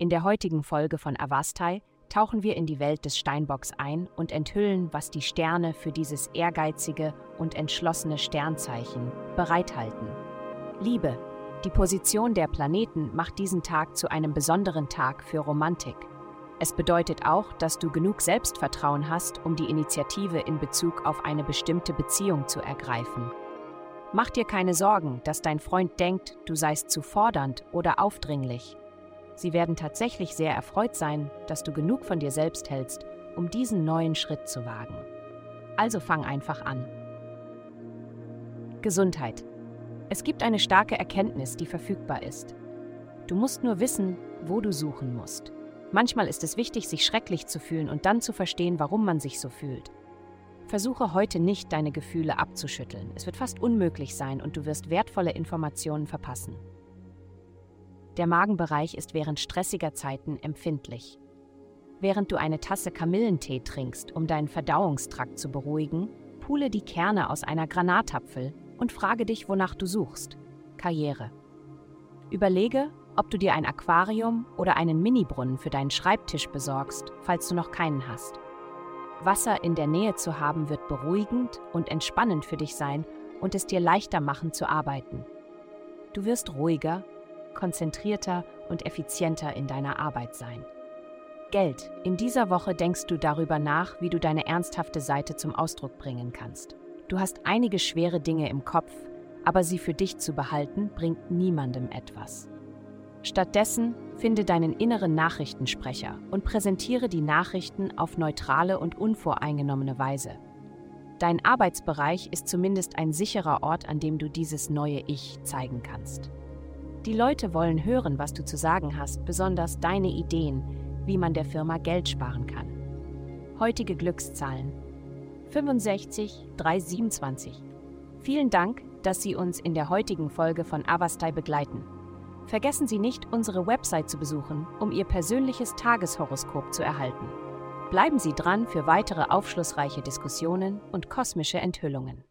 In der heutigen Folge von Avastai tauchen wir in die Welt des Steinbocks ein und enthüllen, was die Sterne für dieses ehrgeizige und entschlossene Sternzeichen bereithalten. Liebe. Die Position der Planeten macht diesen Tag zu einem besonderen Tag für Romantik. Es bedeutet auch, dass du genug Selbstvertrauen hast, um die Initiative in Bezug auf eine bestimmte Beziehung zu ergreifen. Mach dir keine Sorgen, dass dein Freund denkt, du seist zu fordernd oder aufdringlich. Sie werden tatsächlich sehr erfreut sein, dass du genug von dir selbst hältst, um diesen neuen Schritt zu wagen. Also fang einfach an. Gesundheit. Es gibt eine starke Erkenntnis, die verfügbar ist. Du musst nur wissen, wo du suchen musst. Manchmal ist es wichtig, sich schrecklich zu fühlen und dann zu verstehen, warum man sich so fühlt. Versuche heute nicht, deine Gefühle abzuschütteln. Es wird fast unmöglich sein und du wirst wertvolle Informationen verpassen. Der Magenbereich ist während stressiger Zeiten empfindlich. Während du eine Tasse Kamillentee trinkst, um deinen Verdauungstrakt zu beruhigen, pule die Kerne aus einer Granatapfel und frage dich, wonach du suchst. Karriere. Überlege, ob du dir ein Aquarium oder einen Minibrunnen für deinen Schreibtisch besorgst, falls du noch keinen hast. Wasser in der Nähe zu haben wird beruhigend und entspannend für dich sein und es dir leichter machen zu arbeiten. Du wirst ruhiger konzentrierter und effizienter in deiner Arbeit sein. Geld. In dieser Woche denkst du darüber nach, wie du deine ernsthafte Seite zum Ausdruck bringen kannst. Du hast einige schwere Dinge im Kopf, aber sie für dich zu behalten, bringt niemandem etwas. Stattdessen finde deinen inneren Nachrichtensprecher und präsentiere die Nachrichten auf neutrale und unvoreingenommene Weise. Dein Arbeitsbereich ist zumindest ein sicherer Ort, an dem du dieses neue Ich zeigen kannst. Die Leute wollen hören, was du zu sagen hast, besonders deine Ideen, wie man der Firma Geld sparen kann. Heutige Glückszahlen 65 327. Vielen Dank, dass Sie uns in der heutigen Folge von Avastai begleiten. Vergessen Sie nicht, unsere Website zu besuchen, um Ihr persönliches Tageshoroskop zu erhalten. Bleiben Sie dran für weitere aufschlussreiche Diskussionen und kosmische Enthüllungen.